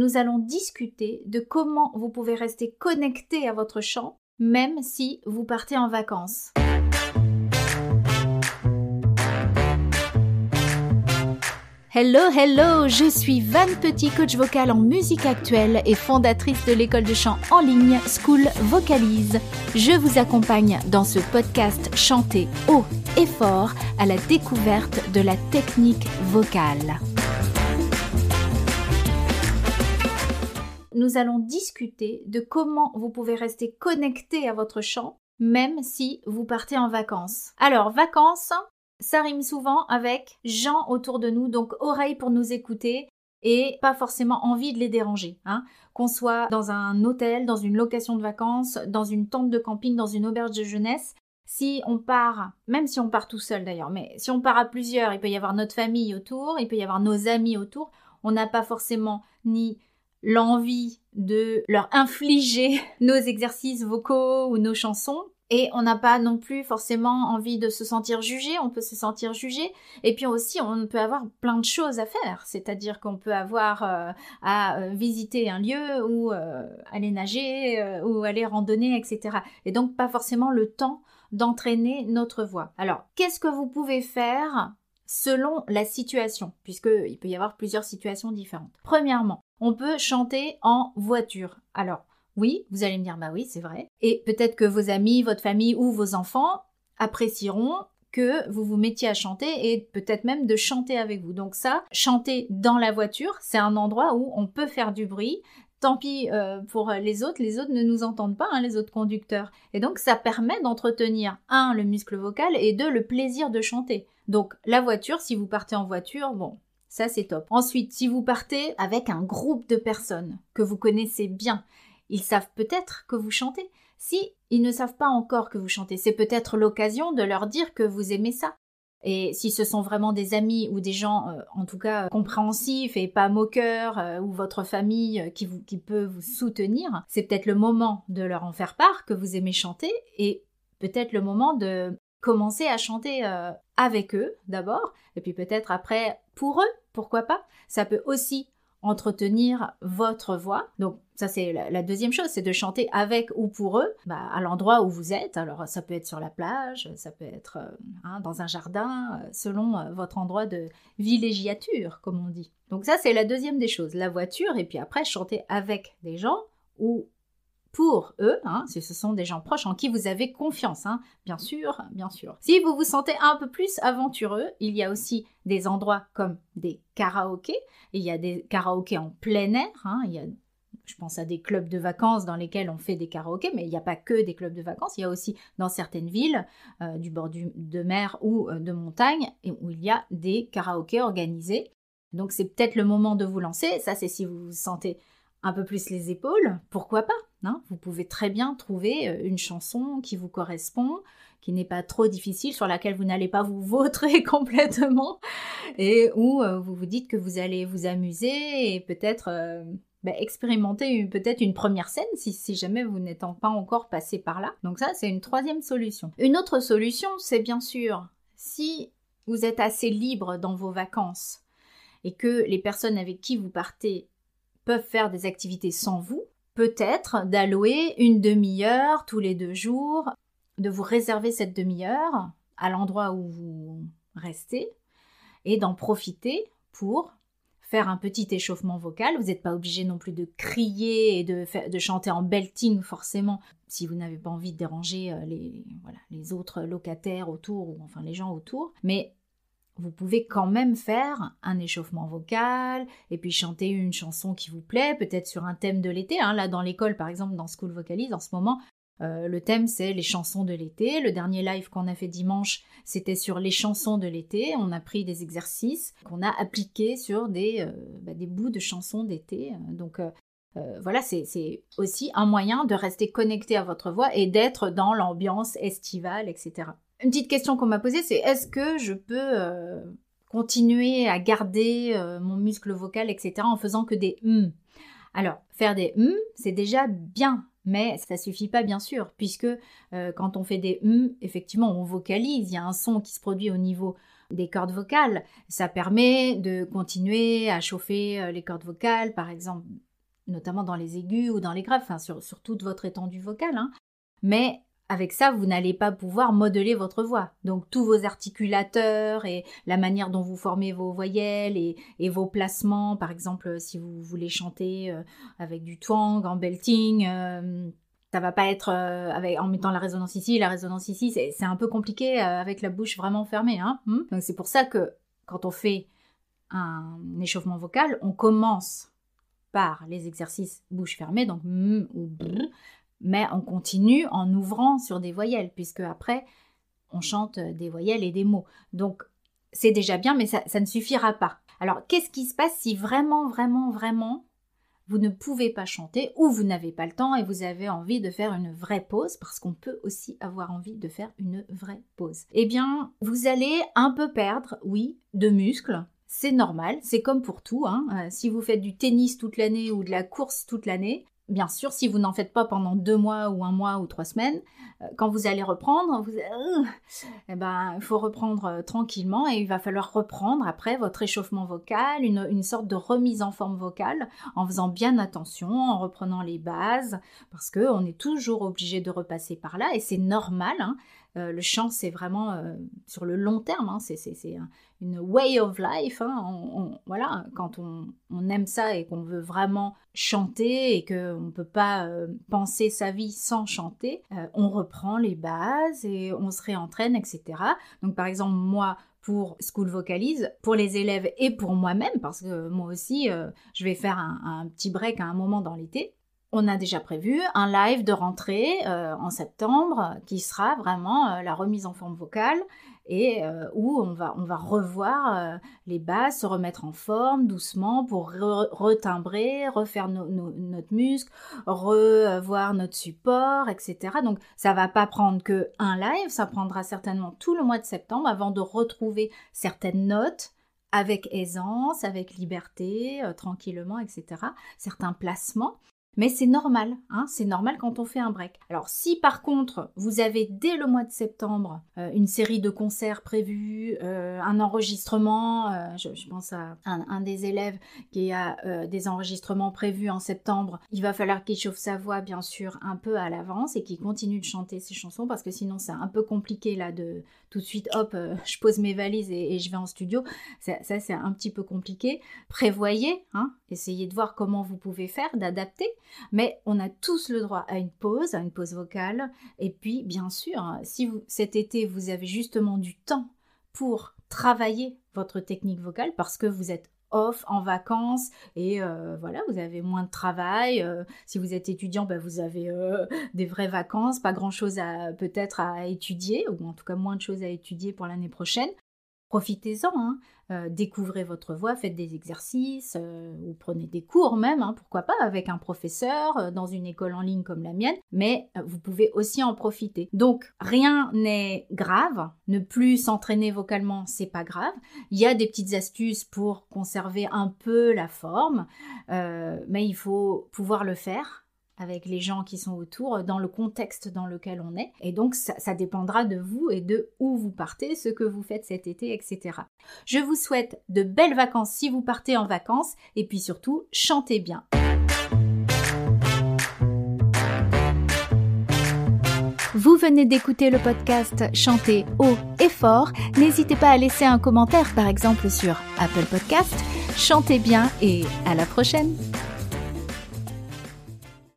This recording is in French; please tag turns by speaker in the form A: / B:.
A: nous allons discuter de comment vous pouvez rester connecté à votre chant même si vous partez en vacances. Hello, hello, je suis Van Petit, coach vocal en musique actuelle et fondatrice de l'école de chant en ligne School Vocalise. Je vous accompagne dans ce podcast chanté haut et fort à la découverte de la technique vocale. Nous allons discuter de comment vous pouvez rester connecté à votre chant même si vous partez en vacances. Alors, vacances, ça rime souvent avec gens autour de nous, donc oreilles pour nous écouter et pas forcément envie de les déranger. Hein. Qu'on soit dans un hôtel, dans une location de vacances, dans une tente de camping, dans une auberge de jeunesse, si on part, même si on part tout seul d'ailleurs, mais si on part à plusieurs, il peut y avoir notre famille autour, il peut y avoir nos amis autour, on n'a pas forcément ni l'envie de leur infliger nos exercices vocaux ou nos chansons, et on n'a pas non plus forcément envie de se sentir jugé, on peut se sentir jugé. Et puis aussi, on peut avoir plein de choses à faire. C'est-à-dire qu'on peut avoir euh, à euh, visiter un lieu ou euh, aller nager ou aller randonner, etc. Et donc pas forcément le temps d'entraîner notre voix. Alors, qu'est-ce que vous pouvez faire selon la situation, puisqu'il peut y avoir plusieurs situations différentes. Premièrement, on peut chanter en voiture. Alors, oui, vous allez me dire, bah oui, c'est vrai. Et peut-être que vos amis, votre famille ou vos enfants apprécieront que vous vous mettiez à chanter et peut-être même de chanter avec vous. Donc ça, chanter dans la voiture, c'est un endroit où on peut faire du bruit. Tant pis euh, pour les autres, les autres ne nous entendent pas, hein, les autres conducteurs. Et donc ça permet d'entretenir, un, le muscle vocal et deux, le plaisir de chanter. Donc la voiture, si vous partez en voiture, bon, ça c'est top. Ensuite, si vous partez avec un groupe de personnes que vous connaissez bien, ils savent peut-être que vous chantez. Si ils ne savent pas encore que vous chantez, c'est peut-être l'occasion de leur dire que vous aimez ça. Et si ce sont vraiment des amis ou des gens, euh, en tout cas, compréhensifs et pas moqueurs, euh, ou votre famille euh, qui peut vous soutenir, c'est peut-être le moment de leur en faire part que vous aimez chanter et peut-être le moment de commencer à chanter avec eux d'abord, et puis peut-être après pour eux, pourquoi pas. Ça peut aussi entretenir votre voix. Donc ça c'est la, deuxième chose, c'est de chanter avec ou pour eux, bah, à l'endroit où vous êtes. Alors ça peut être sur la plage, ça peut être euh, hein, dans un jardin, euh, selon euh, votre endroit de villégiature, comme on dit. Donc ça c'est la deuxième des choses, la voiture, et puis après chanter avec des gens ou pour eux, hein, si ce sont des gens proches en qui vous avez confiance, hein, bien sûr, bien sûr. Si vous vous sentez un peu plus aventureux, il y a aussi des endroits comme des karaokés. Il y a des karaokés en plein air. Hein, il y a, je pense à des clubs de vacances dans lesquels on fait des karaokés, mais il n'y a pas que des clubs de vacances. Il y a aussi dans certaines villes euh, du bord de mer ou euh, de montagne où il y a des karaokés organisés. Donc c'est peut-être le moment de vous lancer. Ça, c'est si vous vous sentez un peu plus les épaules, pourquoi pas? Vous pouvez très bien trouver euh, une chanson qui vous correspond, qui n'est pas trop difficile, sur laquelle vous n'allez pas vous vautrer complètement, et où euh, vous vous dites que vous allez vous amuser et peut-être euh, bah, expérimenter peut-être une première scène si, si jamais vous n'êtes pas encore passé par là. Donc ça, c'est une troisième solution. Une autre solution, c'est bien sûr si vous êtes assez libre dans vos vacances et que les personnes avec qui vous partez peuvent faire des activités sans vous, peut-être d'allouer une demi-heure tous les deux jours, de vous réserver cette demi-heure à l'endroit où vous restez et d'en profiter pour faire un petit échauffement vocal. Vous n'êtes pas obligé non plus de crier et de, de chanter en belting forcément si vous n'avez pas envie de déranger euh, les, voilà, les autres locataires autour ou enfin les gens autour. Mais vous pouvez quand même faire un échauffement vocal et puis chanter une chanson qui vous plaît, peut-être sur un thème de l'été. Hein. Là, dans l'école, par exemple, dans School Vocalise, en ce moment, euh, le thème c'est les chansons de l'été. Le dernier live qu'on a fait dimanche, c'était sur les chansons de l'été. On a pris des exercices qu'on a appliqués sur des, euh, bah, bouts de chansons d'été. Donc euh, voilà, c'est aussi un moyen de rester connecté à votre voix et d'être dans l'ambiance estivale, etc. Une petite question qu'on m'a posée, c'est est-ce que je peux euh, continuer à garder euh, mon muscle vocal, etc., en faisant que des hum? Alors, faire des hum, c'est déjà bien, mais ça suffit pas, bien sûr, puisque euh, quand on fait des hum, effectivement, on vocalise, il y a un son qui se produit au niveau des cordes vocales. Ça permet de continuer à chauffer les cordes vocales, par exemple, notamment dans les aigus ou dans les graves, enfin sur, toute votre étendue vocale. Hein. Mais avec ça, vous n'allez pas pouvoir modeler votre voix. Donc tous vos articulateurs et la manière dont vous formez vos voyelles et, vos placements, par exemple si vous voulez chanter euh, avec du twang, en belting, euh, ça va pas être euh, en mettant la résonance ici, la résonance ici, c'est un peu compliqué avec la bouche vraiment fermée. Hein. Hmm. Donc c'est pour ça que quand on fait un échauffement vocal, on commence par les exercices bouche fermée, donc m ou b, mais on continue en ouvrant sur des voyelles, puisque après, on chante des voyelles et des mots. Donc, c'est déjà bien, mais ça, ne suffira pas. Alors, qu'est-ce qui se passe si vraiment, vraiment, vraiment, vous ne pouvez pas chanter ou vous n'avez pas le temps et vous avez envie de faire une vraie pause, parce qu'on peut aussi avoir envie de faire une vraie pause? Eh bien, vous allez un peu perdre, oui, de muscles, c'est normal, c'est comme pour tout. Hein. Euh, si vous faites du tennis toute l'année ou de la course toute l'année, bien sûr, si vous n'en faites pas pendant deux mois ou un mois ou trois semaines, quand vous allez reprendre, vous, euh, eh ben, il faut reprendre tranquillement et il va falloir reprendre après votre échauffement vocal, une, sorte de remise en forme vocale, en faisant bien attention, en reprenant les bases, parce qu'on est toujours obligé de repasser par là et c'est normal. Hein. le chant, c'est vraiment sur le long terme, hein, c'est une way of life. Hein. voilà, quand on, aime ça et qu'on veut vraiment chanter et qu'on ne peut pas euh, penser sa vie sans chanter, euh, on reprend les bases et on se réentraîne, etc. Donc par exemple, moi, pour School Vocalise, pour les élèves et pour moi-même, parce que moi aussi, euh, je vais faire un, petit break à un moment dans l'été. On a déjà prévu un live de rentrée en septembre qui sera vraiment la remise en forme vocale et euh, où on va, on va revoir euh, les bases, se remettre en forme doucement pour retimbrer, refaire notre muscle, revoir notre support, etc. Donc ça va pas prendre que un live, ça prendra certainement tout le mois de septembre avant de retrouver certaines notes avec aisance, avec liberté, euh, tranquillement, etc. Certains placements. Mais c'est normal, hein, c'est normal quand on fait un break. Alors si par contre vous avez dès le mois de septembre euh, une série de concerts prévus, euh, un enregistrement, euh, je, pense à un, des élèves qui a des enregistrements prévus en septembre, il va falloir qu'il chauffe sa voix bien sûr un peu à l'avance et qu'il continue de chanter ses chansons parce que sinon c'est un peu compliqué là de tout de suite hop je pose mes valises et, je vais en studio. Ça, c'est un petit peu compliqué. Prévoyez, hein, essayez de voir comment vous pouvez faire, d'adapter. Mais on a tous le droit à une pause, à une pause vocale. Et puis, bien sûr, si cet été, vous avez justement du temps pour travailler votre technique vocale parce que vous êtes off en vacances et euh, voilà vous avez moins de travail euh, si vous êtes étudiant ben, vous avez euh, des vraies vacances pas grand chose à peut-être à étudier ou en tout cas moins de choses à étudier pour l'année prochaine profitez-en, hein. euh, découvrez votre voix, faites des exercices, euh, ou prenez des cours même, hein, pourquoi pas, avec un professeur, euh, dans une école en ligne comme la mienne, mais vous pouvez aussi en profiter. Donc rien n'est grave, ne plus s'entraîner vocalement, c'est pas grave. Il y a des petites astuces pour conserver un peu la forme, mais il faut pouvoir le faire avec les gens qui sont autour, dans le contexte dans lequel on est. Et donc, ça, dépendra de vous et de où vous partez, ce que vous faites cet été, etc. Je vous souhaite de belles vacances si vous partez en vacances, et puis surtout, chantez bien. Vous venez d'écouter le podcast Chanter haut et fort. N'hésitez pas à laisser un commentaire, par exemple sur Apple Podcast. Chantez bien et à la prochaine.